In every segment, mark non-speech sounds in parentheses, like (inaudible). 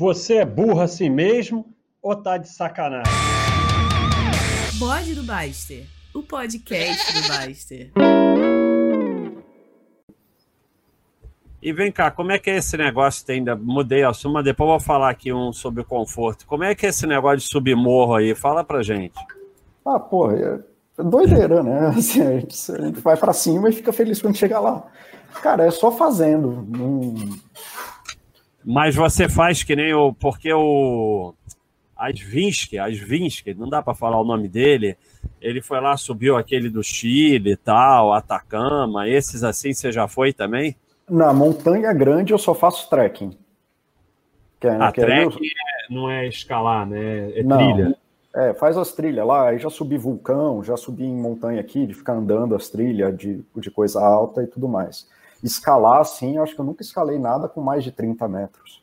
Você é burro assim mesmo ou tá de sacanagem? Bode do Baster, o podcast do Baster. E vem cá, como é que é esse negócio? Tem, ainda mudei a suma, depois eu vou falar aqui um sobre o conforto. Como é que é esse negócio de subir morro aí? Fala pra gente. Ah, pô, é doideira, né? (laughs) Assim, a, gente, a gente vai para cima e fica feliz quando chega lá. Cara, é só fazendo. Não... Mas você faz que nem o. Porque o. Asvinsky, Asvinsky, não dá para falar o nome dele. Ele foi lá, subiu aquele do Chile e tal, Atacama. Esses assim você já foi também? Na montanha grande eu só faço trekking. Que é, A que trekking é, não é escalar, né? É não, trilha. É, faz as trilhas lá. Aí já subi vulcão, já subi em montanha aqui, de ficar andando as trilhas de, de coisa alta e tudo mais. Escalar, assim, eu acho que eu nunca escalei nada com mais de 30 metros.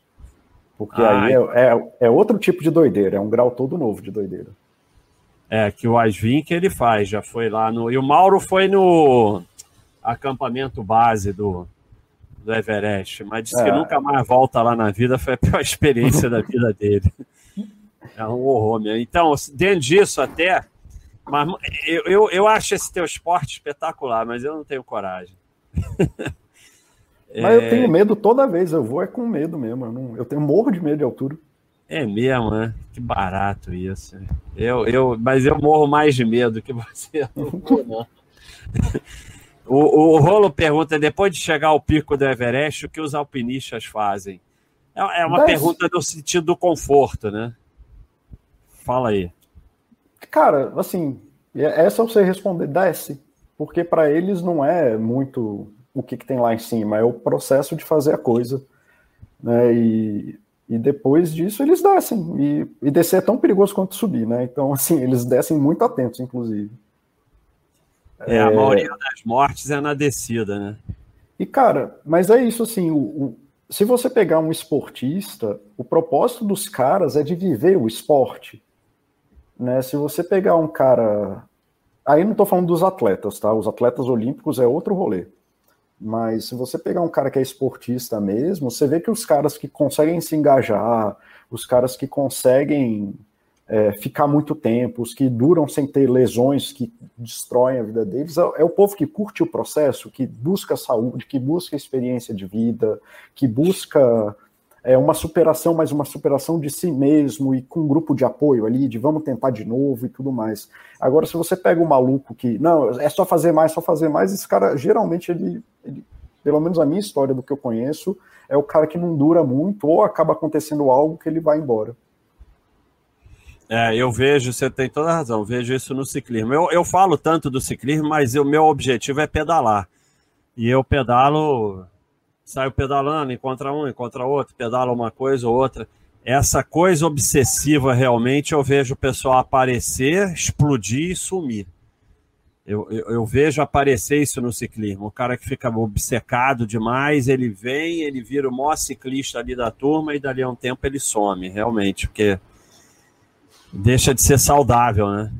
Porque Ai. aí é, é, é, outro tipo de doideira, é um grau todo novo de doideira. É, que o Asvin que ele faz, já foi lá no. E o Mauro foi no acampamento base do, do Everest, mas disse é. que nunca mais volta lá na vida, foi a pior (laughs) experiência da vida dele. É um horror mesmo. Então, dentro disso até, mas eu, eu, eu acho esse teu esporte espetacular, mas eu não tenho coragem. (laughs) Mas é... eu tenho medo toda vez, eu vou é com medo mesmo. Eu, não, eu tenho morro de medo de altura. É mesmo, né? Que barato isso. Eu, eu, mas eu morro mais de medo que (laughs) você. Não. (laughs) O, o Rolo pergunta: depois de chegar ao pico do Everest, o que os alpinistas fazem? É, é uma pergunta no sentido do conforto, né? Fala aí. Cara, assim, essa você responder: desce. Porque para eles não é muito o que, que, tem lá em cima, é o processo de fazer a coisa. Né? E, e depois disso eles descem. E, e descer é tão perigoso quanto subir, né? Então, (laughs) assim, eles descem muito atentos, inclusive. É, a maioria das mortes é na descida, né? E, cara, mas é isso assim, o, o, se você pegar um esportista, o propósito dos caras é de viver o esporte. Né? Se você pegar um cara. Aí não estou falando dos atletas, tá? Os atletas olímpicos é outro rolê. Mas se você pegar um cara que é esportista mesmo, você vê que os caras que conseguem se engajar, os caras que conseguem é, ficar muito tempo, os que duram sem ter lesões que destroem a vida deles, é, é, o povo que curte o processo, que busca saúde, que busca experiência de vida, que busca é, uma superação, mas uma superação de si mesmo e com um grupo de apoio ali, de vamos tentar de novo e tudo mais. Agora, se você pega um maluco que, não, é só fazer mais, só fazer mais, esse cara, geralmente, ele, ele pelo menos a minha história do que eu conheço, é o cara que não dura muito ou acaba acontecendo algo que ele vai embora. É, eu vejo, você tem toda a razão, vejo isso no ciclismo. Eu, eu falo tanto do ciclismo, mas o meu objetivo é pedalar. E eu pedalo, saio pedalando, encontra um, encontra outro, pedala uma coisa ou outra. Essa coisa obsessiva, realmente, eu vejo o pessoal aparecer, explodir e sumir. Eu, eu, eu, vejo aparecer isso no ciclismo. O cara que fica obcecado demais, ele vem, ele vira o maior ciclista ali da turma e dali a um tempo ele some, realmente, porque deixa de ser saudável, né?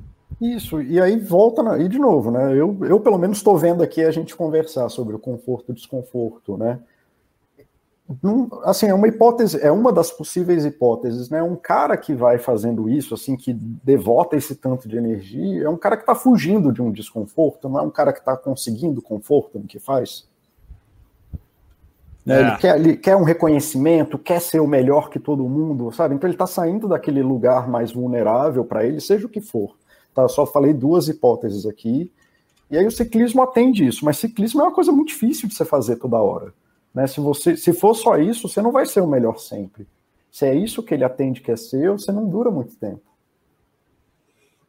Isso, e aí volta, na, e de novo, né? Eu, eu pelo menos estou vendo aqui a gente conversar sobre o conforto e desconforto, né? Assim, é uma hipótese, é uma das possíveis hipóteses, né? Um cara que vai fazendo isso, assim, que devota esse tanto de energia, é um cara que está fugindo de um desconforto, não é um cara que está conseguindo conforto no que faz. Né? É. Ele, quer, ele quer um reconhecimento, quer ser o melhor que todo mundo, sabe? Então ele está saindo daquele lugar mais vulnerável para ele, seja o que for. Tá? Eu só falei duas hipóteses aqui. E aí o ciclismo atende isso, mas ciclismo é uma coisa muito difícil de você fazer toda hora. Né? Se, você, se for só isso, você não vai ser o melhor sempre. Se é isso que ele atende que é seu, você não dura muito tempo.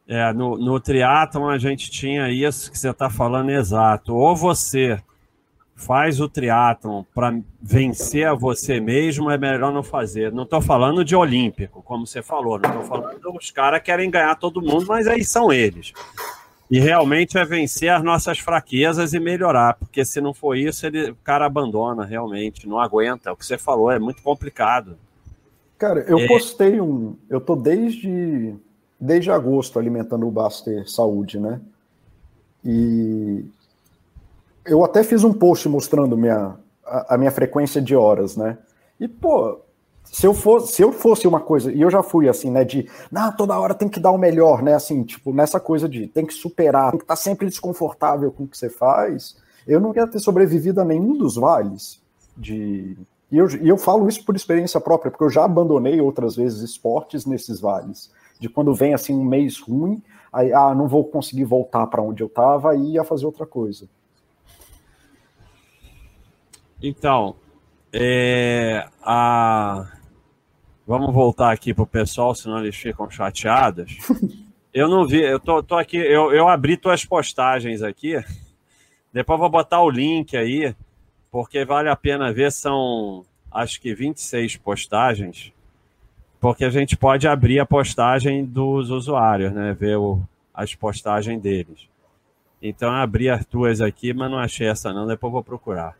É, no, no triatlon a gente tinha isso que você está falando exato. Ou você faz o triatlon para vencer a você mesmo, é melhor não fazer. Não estou falando de olímpico, como você falou, não estou falando dos caras que querem ganhar todo mundo, mas aí são eles. E realmente é vencer as nossas fraquezas e melhorar, porque se não for isso, ele, o cara abandona realmente, não aguenta. O que você falou é muito complicado. Cara, eu é... postei um. Eu tô desde, desde agosto alimentando o Baster Saúde, né? E eu até fiz um post mostrando minha, a, a, minha frequência de horas, né? E, pô, se eu fosse, se eu fosse uma coisa, e eu já fui assim, né, de, não, toda hora tem que dar o melhor, né, assim, tipo, nessa coisa de tem que superar, tem que estar tá sempre desconfortável com o que você faz, eu não ia ter sobrevivido a nenhum dos vales de e eu, e eu falo isso por experiência própria, porque eu já abandonei outras vezes esportes nesses vales, de quando vem assim um mês ruim, aí ah, não vou conseguir voltar para onde eu estava e ia fazer outra coisa. Então, é, a Vamos voltar aqui para o pessoal, senão eles ficam chateados. (laughs) Eu não vi, eu tô, tô aqui, eu, eu abri tuas postagens aqui. Depois vou botar o link aí, porque vale a pena ver, são acho que 26 postagens, porque a gente pode abrir a postagem dos usuários, né? Ver o, as postagens deles. Então eu abri as tuas aqui, mas não achei essa não, depois vou procurar.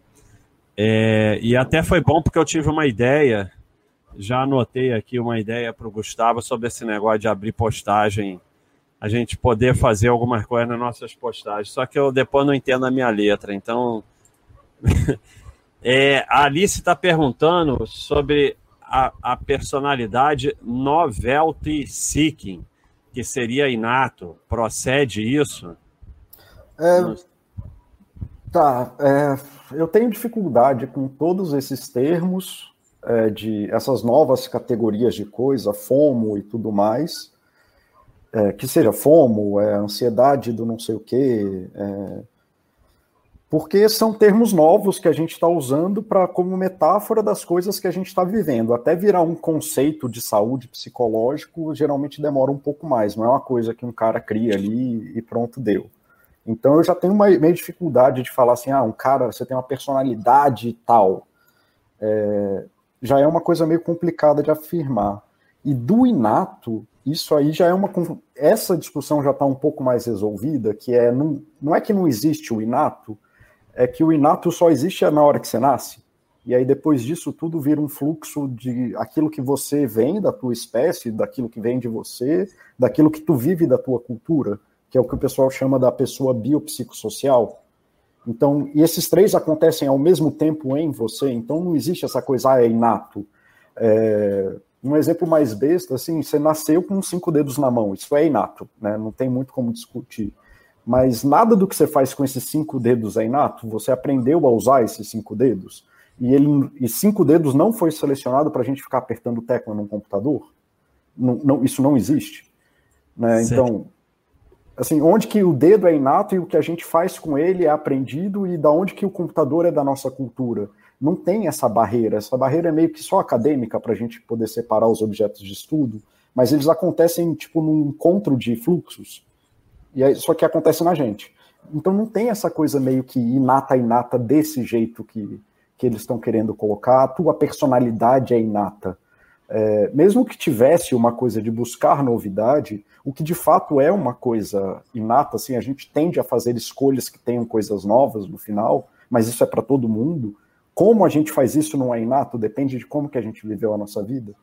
É, e até foi bom porque eu tive uma ideia já anotei aqui uma ideia para o Gustavo sobre esse negócio de abrir postagem, a gente poder fazer algumas coisas nas nossas postagens. Só que eu depois não entendo a minha letra, então. (laughs) é, a Alice está perguntando sobre a, a personalidade novelty seeking, que seria inato. Procede isso? É, tá. É, eu tenho dificuldade com todos esses termos é, de essas novas categorias de coisa, FOMO e tudo mais, é, que seja FOMO, é, ansiedade do não sei o quê, é, porque são termos novos que a gente está usando para como metáfora das coisas que a gente está vivendo. Até virar um conceito de saúde psicológico geralmente demora um pouco mais, não é uma coisa que um cara cria ali e pronto, deu. Então eu já tenho uma meio dificuldade de falar assim, ah, um cara, você tem uma personalidade tal. É, já é uma coisa meio complicada de afirmar. E do inato, isso aí já é uma. Essa discussão já está um pouco mais resolvida, que é. Não, não é que não existe o inato, é que o inato só existe na hora que você nasce. E aí depois disso tudo vira um fluxo de aquilo que você vem da tua espécie, daquilo que vem de você, daquilo que tu vive da tua cultura, que é o que o pessoal chama da pessoa biopsicossocial. Então, e esses três acontecem ao mesmo tempo em você, então não existe essa coisa, ah, é inato. É, um exemplo mais besta, assim, você nasceu com cinco dedos na mão, isso é inato, né? Não tem muito como discutir. Mas nada do que você faz com esses cinco dedos é inato, você aprendeu a usar esses cinco dedos, e, ele, e cinco dedos não foi selecionado para a gente ficar apertando tecla num computador. Não, não, isso não existe. Né? Então, assim, onde que o dedo é inato e o que a gente faz com ele é aprendido e da onde que o computador é da nossa cultura. Não tem essa barreira. Essa barreira é meio que só acadêmica para a gente poder separar os objetos de estudo, mas eles acontecem tipo num encontro de fluxos. E aí, só que acontece na gente. Então não tem essa coisa meio que inata inata desse jeito que, que eles estão querendo colocar. A tua personalidade é inata. É, mesmo que tivesse uma coisa de buscar novidade, o que de fato é uma coisa inata, assim, a gente tende a fazer escolhas que tenham coisas novas no final, mas isso é para todo mundo. Como a gente faz isso não é inato, depende de como que a gente viveu a nossa vida.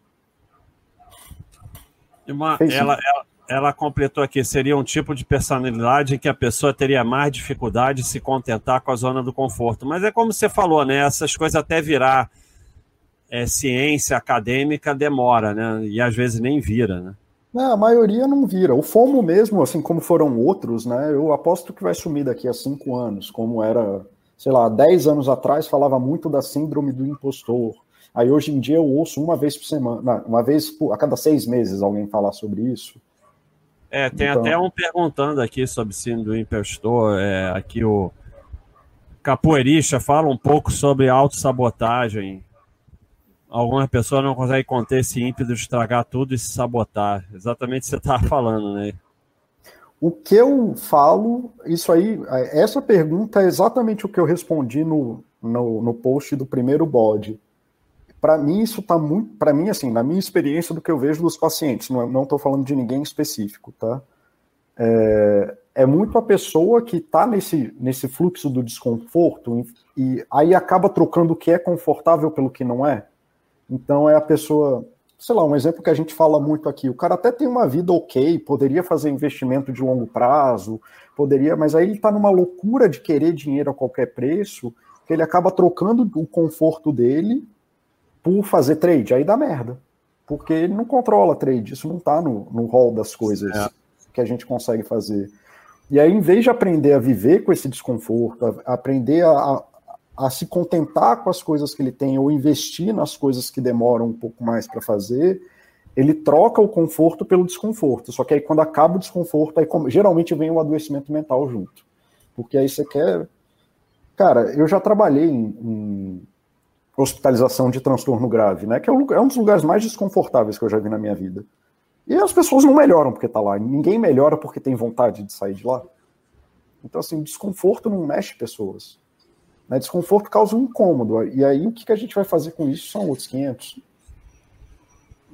Uma, ela, ela, ela, completou aqui, seria um tipo de personalidade em que a pessoa teria mais dificuldade de se contentar com a zona do conforto. Mas é como você falou, né? Essas coisas até virar é, ciência acadêmica demora, né? E às vezes nem vira, né? Não, a maioria não vira. O FOMO mesmo, assim como foram outros, né? Eu aposto que vai sumir daqui a cinco anos, como era, sei lá, dez anos atrás falava muito da síndrome do impostor. Aí hoje em dia eu ouço uma vez por semana, uma vez a cada seis meses alguém falar sobre isso. É, tem então... até um perguntando aqui sobre síndrome do impostor. É, aqui o Capoeirista fala um pouco sobre autossabotagem algumas pessoas não conseguem conter esse ímpeto de estragar tudo e se sabotar. Exatamente o que você estava falando, né? O que eu falo, isso aí, essa pergunta é exatamente o que eu respondi no, no, no post do primeiro bode. Para mim, isso está muito. Para mim, assim, na minha experiência do que eu vejo dos pacientes, não estou falando de ninguém específico, tá? É, é muito a pessoa que está nesse, nesse fluxo do desconforto e aí acaba trocando o que é confortável pelo que não é. Então é a pessoa, sei lá, um exemplo que a gente fala muito aqui, o cara até tem uma vida ok, poderia fazer investimento de longo prazo, poderia, mas aí ele está numa loucura de querer dinheiro a qualquer preço, que ele acaba trocando o conforto dele por fazer trade, aí dá merda. Porque ele não controla trade, isso não está no, no hall das coisas é. que a gente consegue fazer. E aí, em vez de aprender a viver com esse desconforto, a, aprender a, a, a, se contentar com as coisas que ele tem ou investir nas coisas que demoram um pouco mais para fazer, ele troca o conforto pelo desconforto. Só que aí, quando acaba o desconforto, aí geralmente vem o adoecimento mental junto. Porque aí você quer. Cara, eu já trabalhei em, em hospitalização de transtorno grave, né? Que é um, é dos lugares mais desconfortáveis que eu já vi na minha vida. E as pessoas não melhoram porque tá lá. Ninguém melhora porque tem vontade de sair de lá. Então, assim, desconforto não mexe pessoas. Né? Desconforto causa um incômodo. E aí, o que, que a gente vai fazer com isso são outros 500.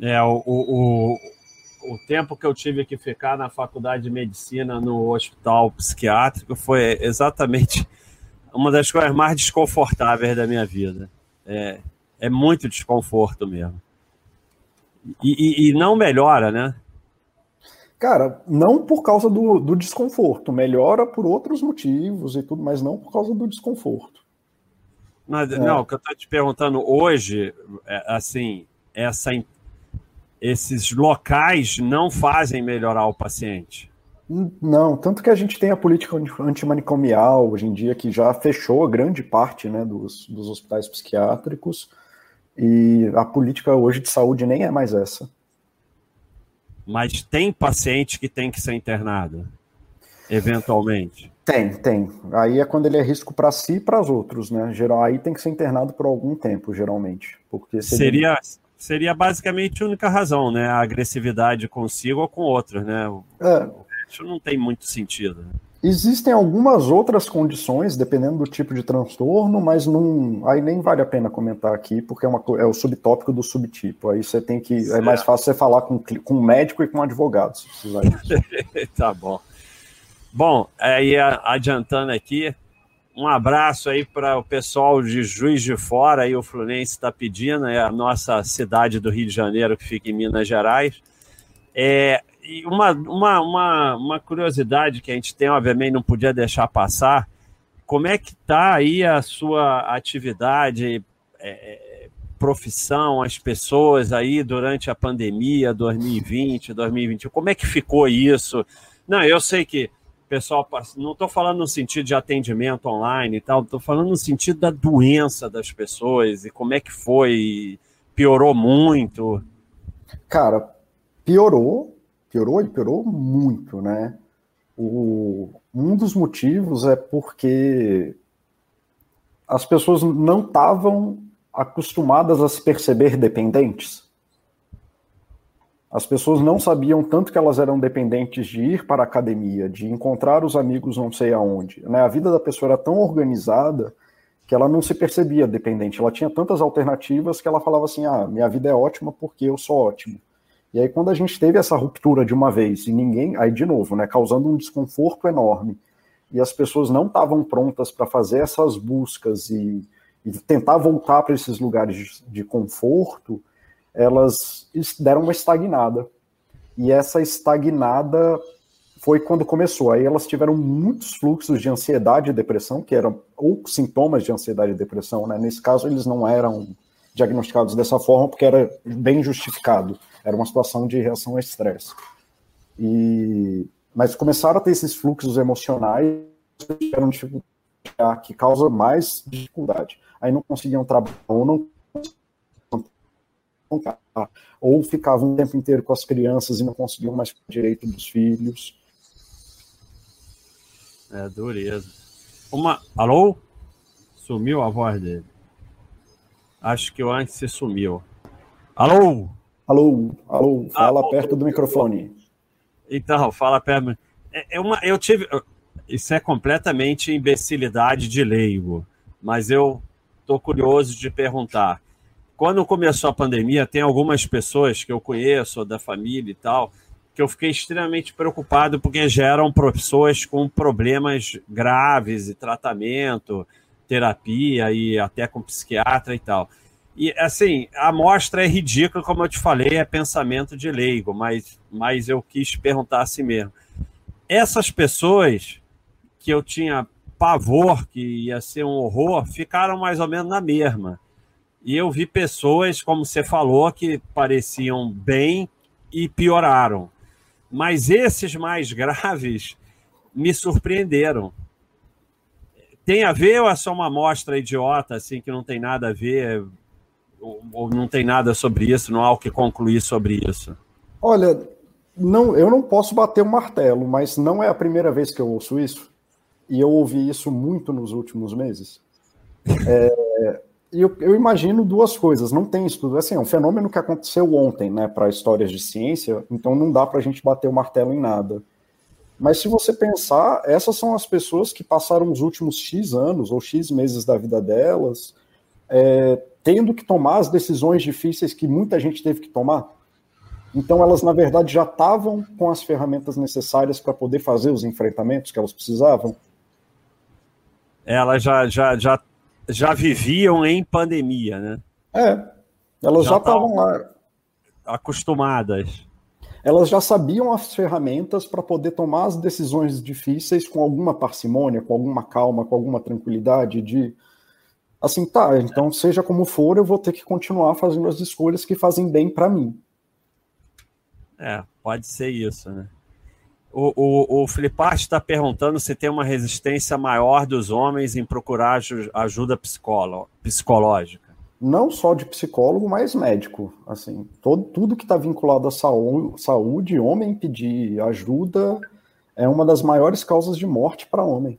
É, o, o, o tempo que eu tive que ficar na faculdade de medicina no hospital psiquiátrico foi exatamente uma das coisas mais desconfortáveis da minha vida. É, é muito desconforto mesmo. E, e, e, não melhora, né? Cara, não por causa do, do, desconforto, melhora por outros motivos e tudo, mas não por causa do desconforto. Mas, é. Não, o que eu estou te perguntando hoje, é, assim, essa, esses locais não fazem melhorar o paciente. Não, tanto que a gente tem a política antimanicomial hoje em dia, que já fechou grande parte né, dos, dos hospitais psiquiátricos. E a política hoje de saúde nem é mais essa. Mas tem paciente que tem que ser internado, eventualmente? Tem, tem. Aí é quando ele é risco para si e para os outros, né? Geral, aí tem que ser internado por algum tempo, geralmente. Porque seria, seria basicamente a única razão, né? A agressividade consigo ou com outros, né? É. Isso não tem muito sentido. Né? Existem algumas outras condições, dependendo do tipo de transtorno, mas não, aí nem vale a pena comentar aqui, porque é, uma, é o subtópico do subtipo. Aí você tem que. Certo. É mais fácil você falar com, com um médico e com um advogado, se precisar disso. (laughs) tá bom. Bom, aí adiantando aqui, um abraço aí para o pessoal de Juiz de Fora, aí o Fluminense está pedindo, é a nossa cidade do Rio de Janeiro que fica em Minas Gerais. É, e uma, uma, uma, uma curiosidade que a gente tem, obviamente, não podia deixar passar, como é que está aí a sua atividade, é, profissão, as pessoas aí durante a pandemia 2020, 2021, como é que ficou isso? Não, eu sei que pessoal, não estou falando no sentido de atendimento online e tal, estou falando no sentido da doença das pessoas e como é que foi, piorou muito. Cara, piorou, piorou e piorou muito, né? O, um dos motivos é porque as pessoas não estavam acostumadas a se perceber dependentes. As pessoas não sabiam tanto que elas eram dependentes de ir para a academia, de encontrar os amigos não sei aonde. Né? A vida da pessoa era tão organizada que ela não se percebia dependente. Ela tinha tantas alternativas que ela falava assim: ah, minha vida é ótima porque eu sou ótimo. E aí, quando a gente teve essa ruptura de uma vez e ninguém, aí de novo, né, causando um desconforto enorme, e as pessoas não estavam prontas para fazer essas buscas e, e tentar voltar para esses lugares de, de conforto, elas deram uma estagnada. E essa estagnada foi quando começou. Aí elas tiveram muitos fluxos de ansiedade e depressão, que eram ou sintomas de ansiedade e depressão, né? Nesse caso, eles não eram diagnosticados dessa forma porque era bem justificado. Era uma situação de reação ao estresse. E mas começaram a ter esses fluxos emocionais que causa mais dificuldade. Aí não conseguiam trabalhar ou não ou ficavam o tempo inteiro com as crianças e não conseguiam mais direito dos filhos. É dureza. Uma. Alô? Sumiu a voz dele. Acho que o antes se sumiu. Alô? Alô, alô, fala alô, perto do microfone. Então, fala perto. É, é uma, eu tive. Isso é completamente imbecilidade de leigo, mas eu estou curioso de perguntar. Quando começou a pandemia, tem algumas pessoas que eu conheço, da família e tal, que eu fiquei extremamente preocupado porque geram pessoas com problemas graves e tratamento, terapia e até com psiquiatra e tal. E assim, a amostra é ridícula, como eu te falei, é pensamento de leigo, mas, mas eu quis perguntar assim mesmo. Essas pessoas que eu tinha pavor que ia ser um horror, ficaram mais ou menos na mesma. E eu vi pessoas, como você falou, que pareciam bem e pioraram. Mas esses mais graves me surpreenderam. Tem a ver ou é só uma amostra idiota, assim, que não tem nada a ver, ou, ou não tem nada sobre isso, não há o que concluir sobre isso? Olha, não, eu não posso bater o um martelo, mas não é a primeira vez que eu ouço isso, e eu ouvi isso muito nos últimos meses. É, eu, eu, imagino duas coisas. Não tem estudo. Assim, é um fenômeno que aconteceu ontem, né, para histórias de ciência, então não dá para a gente bater o martelo em nada. Mas se você pensar, essas são as pessoas que passaram os últimos X anos ou X meses da vida delas é, tendo que tomar as decisões difíceis que muita gente teve que tomar. Então, elas, na verdade, já estavam com as ferramentas necessárias para poder fazer os enfrentamentos que elas precisavam. Elas já, já, já já viviam em pandemia, né? É, elas já estavam lá. Acostumadas. Elas já sabiam as ferramentas para poder tomar as decisões difíceis com alguma parcimônia, com alguma calma, com alguma tranquilidade, de assim, tá, então seja como for, eu vou ter que continuar fazendo as escolhas que fazem bem para mim. É, pode ser isso, né? O, o, o está perguntando se tem uma resistência maior dos homens em procurar ajuda psicológica. Não só de psicólogo, mas médico. Assim, todo, tudo que está vinculado à saúde, homem pedir ajuda é uma das maiores causas de morte para homem.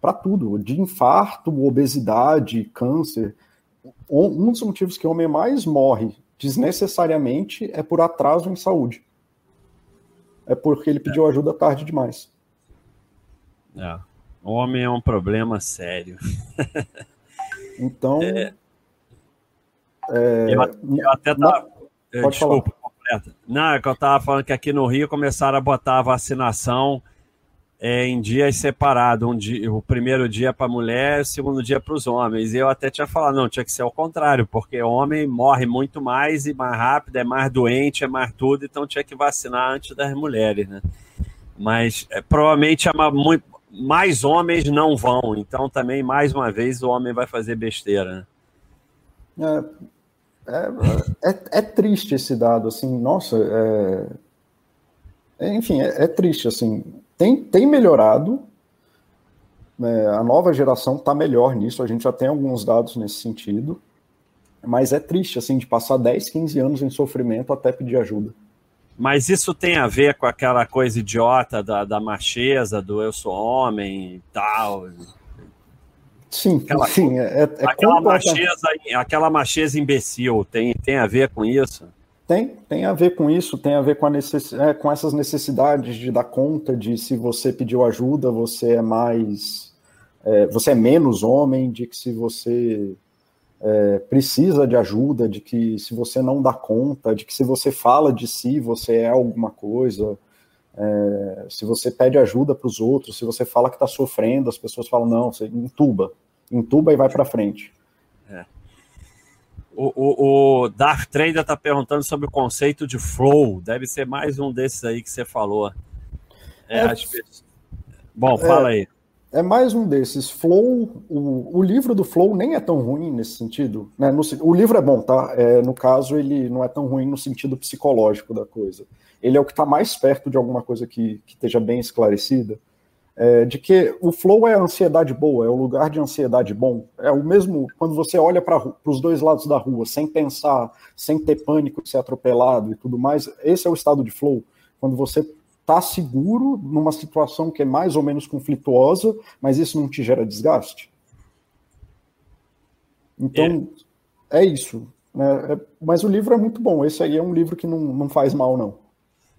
Para tudo, de infarto, obesidade, câncer. Um dos motivos que o homem mais morre desnecessariamente é por atraso em saúde é porque ele pediu ajuda tarde demais. É. O homem é um problema sério. (laughs) então. É... É... Eu, eu, até tava. Na... Desculpa, completa. Não, é que eu estava falando que aqui no Rio começaram a botar a vacinação é, em dias separados. Um dia, o primeiro dia para a mulher, o segundo dia para os homens. E eu até tinha falado, não, tinha que ser o contrário, porque homem morre muito mais e mais rápido, é mais doente, é mais tudo, então tinha que vacinar antes das mulheres, né? Mas é, provavelmente é muito, mais homens não vão, então também, mais uma vez, o homem vai fazer besteira. Né? É, é, é, é, triste esse dado, assim, nossa, é, enfim, é, é triste, assim, tem, tem melhorado, né, a nova geração está melhor nisso, a gente já tem alguns dados nesse sentido, mas é triste, assim, de passar 10, 15 anos em sofrimento até pedir ajuda. Mas isso tem a ver com aquela coisa idiota da, da macheza, do eu sou homem e tal. Sim, aquela, sim. É, é aquela, macheza, aquela macheza imbecil tem, tem a ver com isso? Tem, tem a ver com isso, tem a ver com, a necess... É, com essas necessidades de dar conta de se você pediu ajuda, você é mais. É, você é menos homem, de que se você é, precisa de ajuda, de que se você não dá conta, de que se você fala de si, você é alguma coisa. É, se você pede ajuda para os outros, se você fala que está sofrendo, as pessoas falam, não, você entuba, entuba e vai para frente. O, o, o Dark Trader está perguntando sobre o conceito de flow. Deve ser mais um desses aí que você falou. É, é, Bom, fala é, aí. É mais um desses. Flow, o, o livro do Flow nem é tão ruim nesse sentido. Né? No, o livro é bom, tá? É, no caso, ele não é tão ruim no sentido psicológico da coisa. Ele é o que está mais perto de alguma coisa que, que esteja bem esclarecida é, de que o flow é a ansiedade boa, é o lugar de ansiedade bom. É o mesmo quando você olha para os dois lados da rua, sem pensar, sem ter pânico de ser atropelado e tudo mais. Esse é o estado de flow. Quando você está seguro numa situação que é mais ou menos conflituosa, mas isso não te gera desgaste. Então, é, é isso. Né? É, mas o livro é muito bom. Esse aí é um livro que não, não faz mal, não.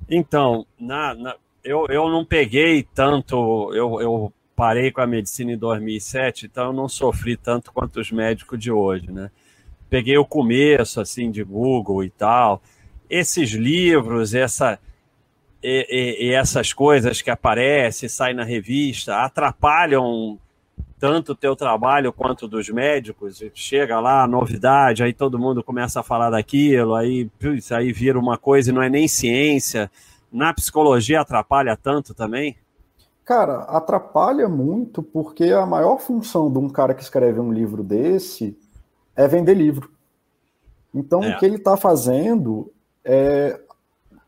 Então, na, na eu, eu não peguei tanto, eu, eu parei com a medicina em 2007, então eu não sofri tanto quanto os médicos de hoje, né? Peguei o começo, assim, de Google e tal. Esses livros, essa, e, e, e essas coisas que aparecem, saem na revista, atrapalham tanto o teu trabalho quanto dos médicos. Chega lá, novidade, aí todo mundo começa a falar daquilo, aí, aí vira uma coisa e não é nem ciência na psicologia atrapalha tanto também? Cara, atrapalha muito porque a maior função de um cara que escreve um livro desse é vender livro. Então, é. o que ele está fazendo é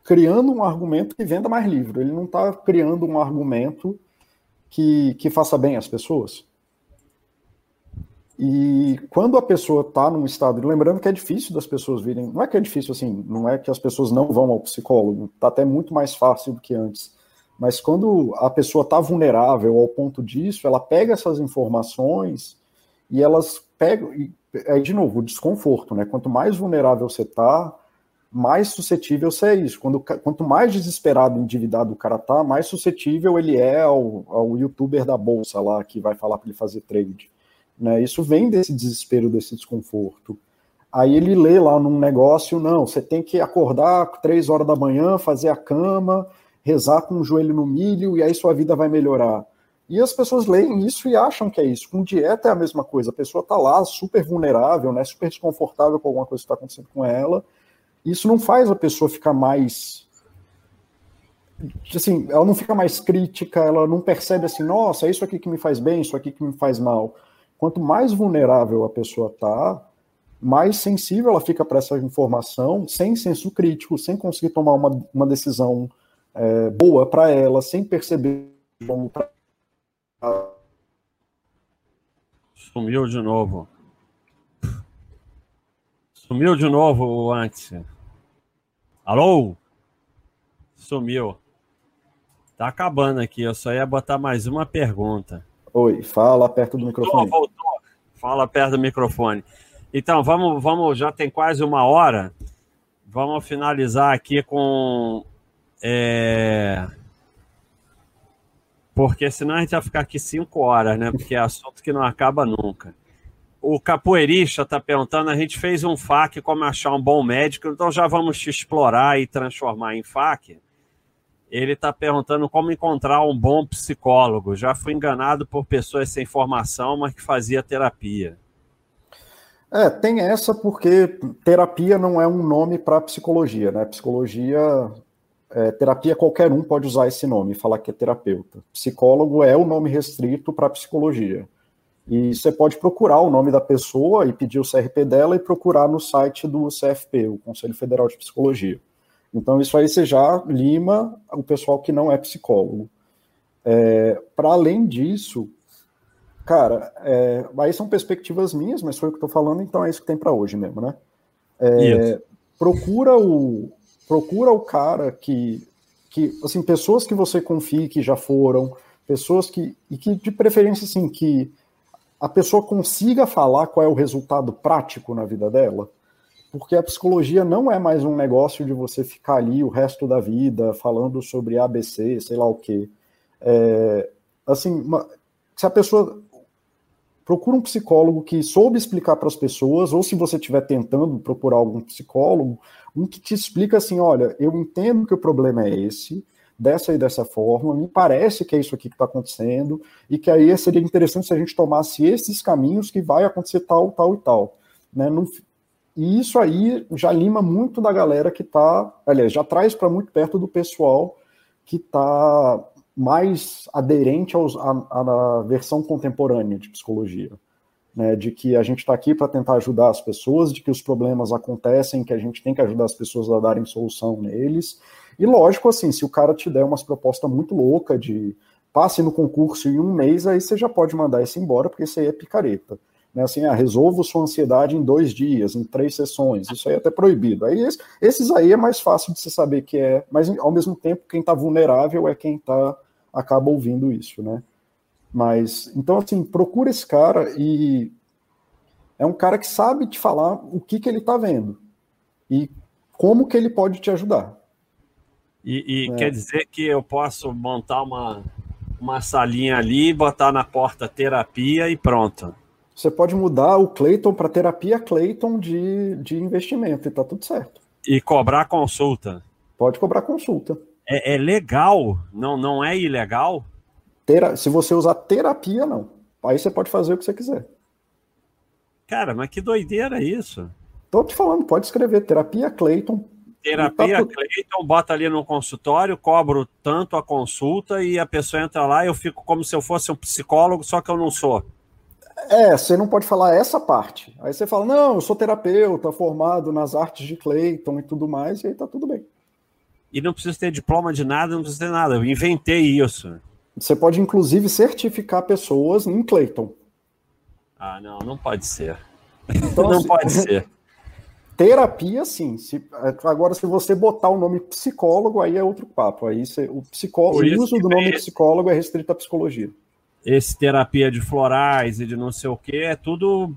criando um argumento que venda mais livro. Ele não está criando um argumento que, que faça bem às pessoas. E quando a pessoa está num estado, lembrando que é difícil das pessoas virem, não é que é difícil assim, não é que as pessoas não vão ao psicólogo, está até muito mais fácil do que antes. Mas quando a pessoa está vulnerável ao ponto disso, ela pega essas informações e elas pegam, e, aí de novo, o desconforto, né? Quanto mais vulnerável você está, mais suscetível você é isso. Quando, quanto mais desesperado, endividado o cara tá, mais suscetível ele é ao, ao youtuber da bolsa lá que vai falar para ele fazer trade. Né? Isso vem desse desespero, desse desconforto. Aí ele lê lá num negócio, não, você tem que acordar três horas da manhã, fazer a cama, rezar com o joelho no milho e aí sua vida vai melhorar. E as pessoas leem isso e acham que é isso. Com dieta é a mesma coisa. A pessoa está lá super vulnerável, né, super desconfortável com alguma coisa que está acontecendo com ela. Isso não faz a pessoa ficar mais assim, ela não fica mais crítica, ela não percebe assim, nossa, é isso aqui que me faz bem, isso aqui que me faz mal. Quanto mais vulnerável a pessoa está, mais sensível ela fica para essa informação, sem senso crítico, sem conseguir tomar uma, uma decisão é, boa para ela, sem perceber como. Sumiu de novo. Sumiu de novo antes. Alô? Sumiu. Tá acabando aqui. Eu só ia botar mais uma pergunta. Oi, fala perto do microfone. Voltou, voltou. Fala perto do microfone. Então, vamos, vamos, já tem quase uma hora. Vamos finalizar aqui com. É... Porque senão a gente vai ficar aqui cinco horas, né? Porque é assunto que não acaba nunca. O capoeirista está perguntando: a gente fez um FAQ como achar um bom médico, então já vamos te explorar e transformar em FAQ ele está perguntando como encontrar um bom psicólogo. Já fui enganado por pessoas sem formação, mas que fazia terapia. É, tem essa porque terapia não é um nome para psicologia, né? Psicologia, é, terapia qualquer um pode usar esse nome e falar que é terapeuta. Psicólogo é o nome restrito para psicologia. E você pode procurar o nome da pessoa e pedir o CRP dela e procurar no site do CFP, o Conselho Federal de Psicologia. Então, isso aí você já lima o pessoal que não é psicólogo. É, Para além disso, cara, é, aí são perspectivas minhas, mas foi o que estou falando, então é isso que tem para hoje mesmo, né? É, procura o procura o cara que, que, assim, pessoas que você confie que já foram, pessoas que, e que de preferência, assim, que a pessoa consiga falar qual é o resultado prático na vida dela porque a psicologia não é mais um negócio de você ficar ali o resto da vida falando sobre ABC, sei lá o quê. É, assim, uma, se a pessoa procura um psicólogo que soube explicar para as pessoas, ou se você estiver tentando procurar algum psicólogo, um que te explica assim, olha, eu entendo que o problema é esse, dessa e dessa forma, me parece que é isso aqui que está acontecendo, e que aí seria interessante se a gente tomasse esses caminhos que vai acontecer tal, tal e tal. Né? Não, e isso aí já lima muito da galera que está, aliás, já traz para muito perto do pessoal que está mais aderente aos, à, versão contemporânea de psicologia. Né, de que a gente está aqui para tentar ajudar as pessoas, de que os problemas acontecem, que a gente tem que ajudar as pessoas a darem solução neles. E lógico, assim, se o cara te der umas propostas muito louca de passe no concurso em um mês, aí você já pode mandar esse embora, porque isso aí é picareta né, assim, ah, resolvo sua ansiedade em dois dias, em três sessões, isso aí é até proibido. Aí esses aí é mais fácil de se saber que é, mas ao mesmo tempo quem está vulnerável é quem tá acaba ouvindo isso, né? Mas então assim, procura esse cara e é um cara que sabe te falar o que que ele está vendo e como que ele pode te ajudar. E, e é. quer dizer que eu posso montar uma uma salinha ali, botar na porta terapia e pronto. Você pode mudar o Clayton para terapia Clayton de, de investimento e tá tudo certo. E cobrar consulta. Pode cobrar consulta. É, é legal, não, não é ilegal? Tera, se você usar terapia, não. Aí você pode fazer o que você quiser. Cara, mas que doideira isso. Tô te falando, pode escrever terapia Clayton. Terapia tá Clayton, bota ali no consultório, cobro tanto a consulta e a pessoa entra lá, eu fico como se eu fosse um psicólogo, só que eu não sou. É, você não pode falar essa parte. Aí você fala, não, eu sou terapeuta, formado nas artes de Clayton e tudo mais, e aí tá tudo bem. E não precisa ter diploma de nada, não precisa ter nada. Eu inventei isso. Você pode, inclusive, certificar pessoas em Clayton. Ah, não, não pode ser. Então, (laughs) não assim, pode ser. (laughs) Terapia, sim. Se, agora, se você botar o nome psicólogo, aí é outro papo. Aí você, o psicólogo, o uso do nome psicólogo é restrito à psicologia. Esse terapia de florais e de não sei o que, é tudo.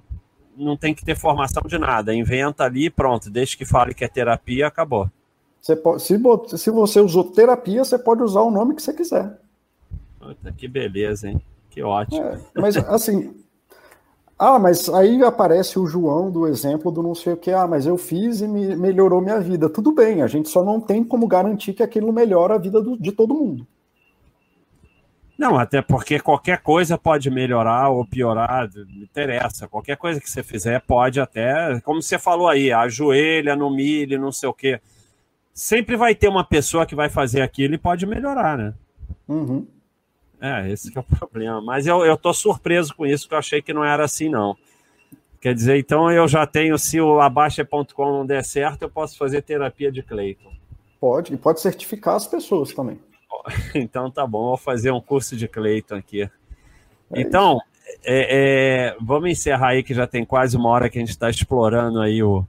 Não tem que ter formação de nada. Inventa ali e pronto. Desde que fale que é terapia, acabou. Você pode, se, se você usou terapia, você pode usar o nome que você quiser. Puta, que beleza, hein? Que ótimo. É, mas assim, ah, mas aí aparece o João do exemplo do não sei o que. Ah, mas eu fiz e me melhorou minha vida. Tudo bem, a gente só não tem como garantir que aquilo melhora a vida do, de todo mundo. Não, até porque qualquer coisa pode melhorar ou piorar, não interessa. Qualquer coisa que você fizer pode até, como você falou aí, ajoelha no milho, não sei o quê. Sempre vai ter uma pessoa que vai fazer aquilo e pode melhorar, né? Uhum. É, esse é o problema. Mas eu, eu tô surpreso com isso, que eu achei que não era assim, não. Quer dizer, então eu já tenho, se o abaixa.com não der certo, eu posso fazer terapia de Cleiton. Pode, e pode certificar as pessoas também. (laughs) Então tá bom, vou fazer um curso de Cleiton aqui. Então, é, é, vamos encerrar aí, que já tem quase uma hora que a gente está explorando aí o,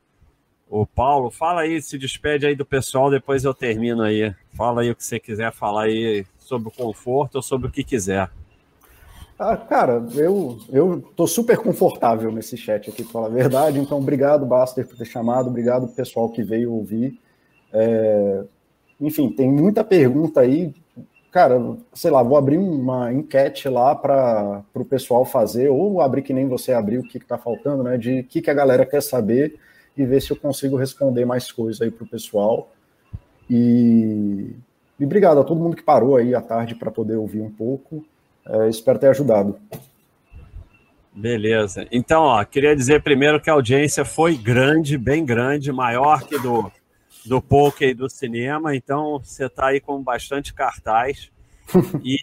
o Paulo. Fala aí, se despede aí do pessoal, depois eu termino aí. Fala aí o que você quiser falar aí sobre o conforto ou sobre o que quiser. Ah, cara, eu eu tô super confortável nesse chat aqui, para falar a verdade. Então, obrigado, Baster, por ter chamado. Obrigado, pessoal que veio ouvir. É, enfim, tem muita pergunta aí. Cara, sei lá, vou abrir uma enquete lá para o pessoal fazer, ou abrir que nem você abriu, o que está faltando, né? De o que, que a galera quer saber e ver se eu consigo responder mais coisas aí para o pessoal. E e obrigado a todo mundo que parou aí à tarde para poder ouvir um pouco. É, espero ter ajudado. Beleza. Então, ó, queria dizer primeiro que a audiência foi grande, bem grande, maior que do, do poker e do cinema. Então, você está aí com bastante cartaz. (laughs) e,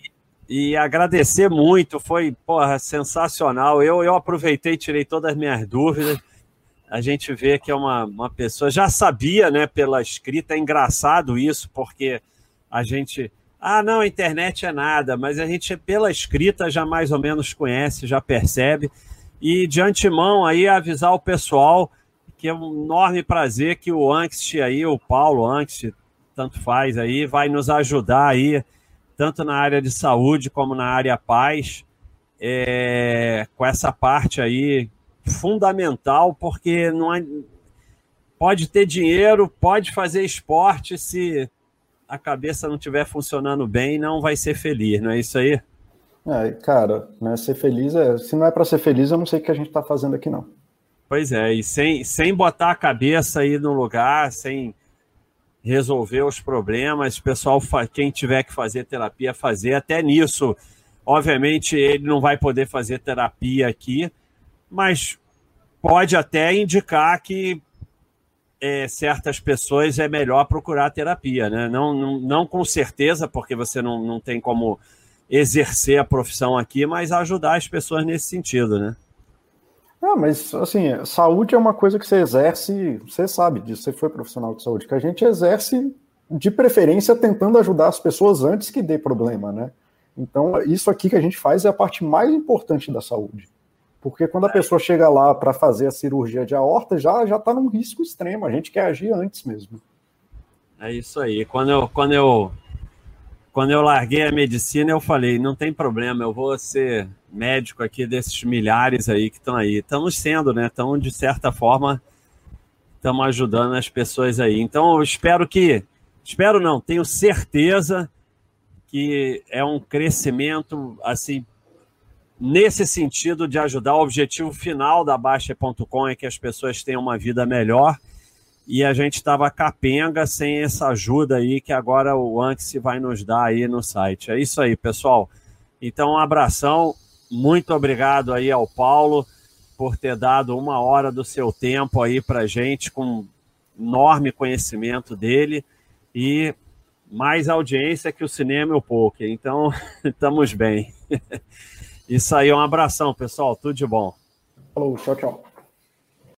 e agradecer muito, foi porra, sensacional. Eu, eu aproveitei e tirei todas as minhas dúvidas. A gente vê que é uma, uma pessoa. Já sabia, né, pela escrita, é engraçado isso, porque a gente. Ah, não, a internet é nada, mas a gente, pela escrita, já mais ou menos conhece, já percebe. E de antemão aí avisar o pessoal que é um enorme prazer que o Angst aí, o Paulo Angst, tanto faz aí, vai nos ajudar aí, tanto na área de saúde como na área paz, é, com essa parte aí fundamental, porque não é, pode ter dinheiro, pode fazer esporte se a cabeça não estiver funcionando bem, não vai ser feliz, não é isso aí? É, cara, né, ser feliz é. Se não é para ser feliz, eu não sei o que a gente está fazendo aqui, não. Pois é, e sem, sem botar a cabeça aí no lugar, sem resolver os problemas, pessoal, quem tiver que fazer terapia, fazer. Até nisso, obviamente, ele não vai poder fazer terapia aqui, mas pode até indicar que é, certas pessoas é melhor procurar terapia, né? Não, não, não com certeza, porque você não, não tem como exercer a profissão aqui, mas ajudar as pessoas nesse sentido, né? Ah, mas assim, saúde é uma coisa que você exerce, você sabe disso, você foi profissional de saúde, que a gente exerce de preferência tentando ajudar as pessoas antes que dê problema, né? Então, isso aqui que a gente faz é a parte mais importante da saúde. Porque quando a pessoa chega lá para fazer a cirurgia de aorta, já já está num risco extremo. A gente quer agir antes mesmo. É isso aí. Quando eu, quando eu, quando eu larguei a medicina, eu falei: não tem problema, eu vou ser médico aqui desses milhares aí que estão aí. Estamos sendo, né? Estão, de certa forma, estamos ajudando as pessoas aí. Então, eu espero que. Espero não, tenho certeza que é um crescimento assim nesse sentido de ajudar. O objetivo final da Baixa.com é que as pessoas tenham uma vida melhor e a gente estava capenga sem essa ajuda aí que agora o Anxi vai nos dar aí no site. É isso aí, pessoal. Então, um abração. Muito obrigado aí ao Paulo por ter dado uma hora do seu tempo aí para gente com enorme conhecimento dele e mais audiência que o cinema e o poker. Então, (laughs) estamos bem. (laughs) Isso aí, um abração, pessoal. Tudo de bom. Falou, tchau, tchau.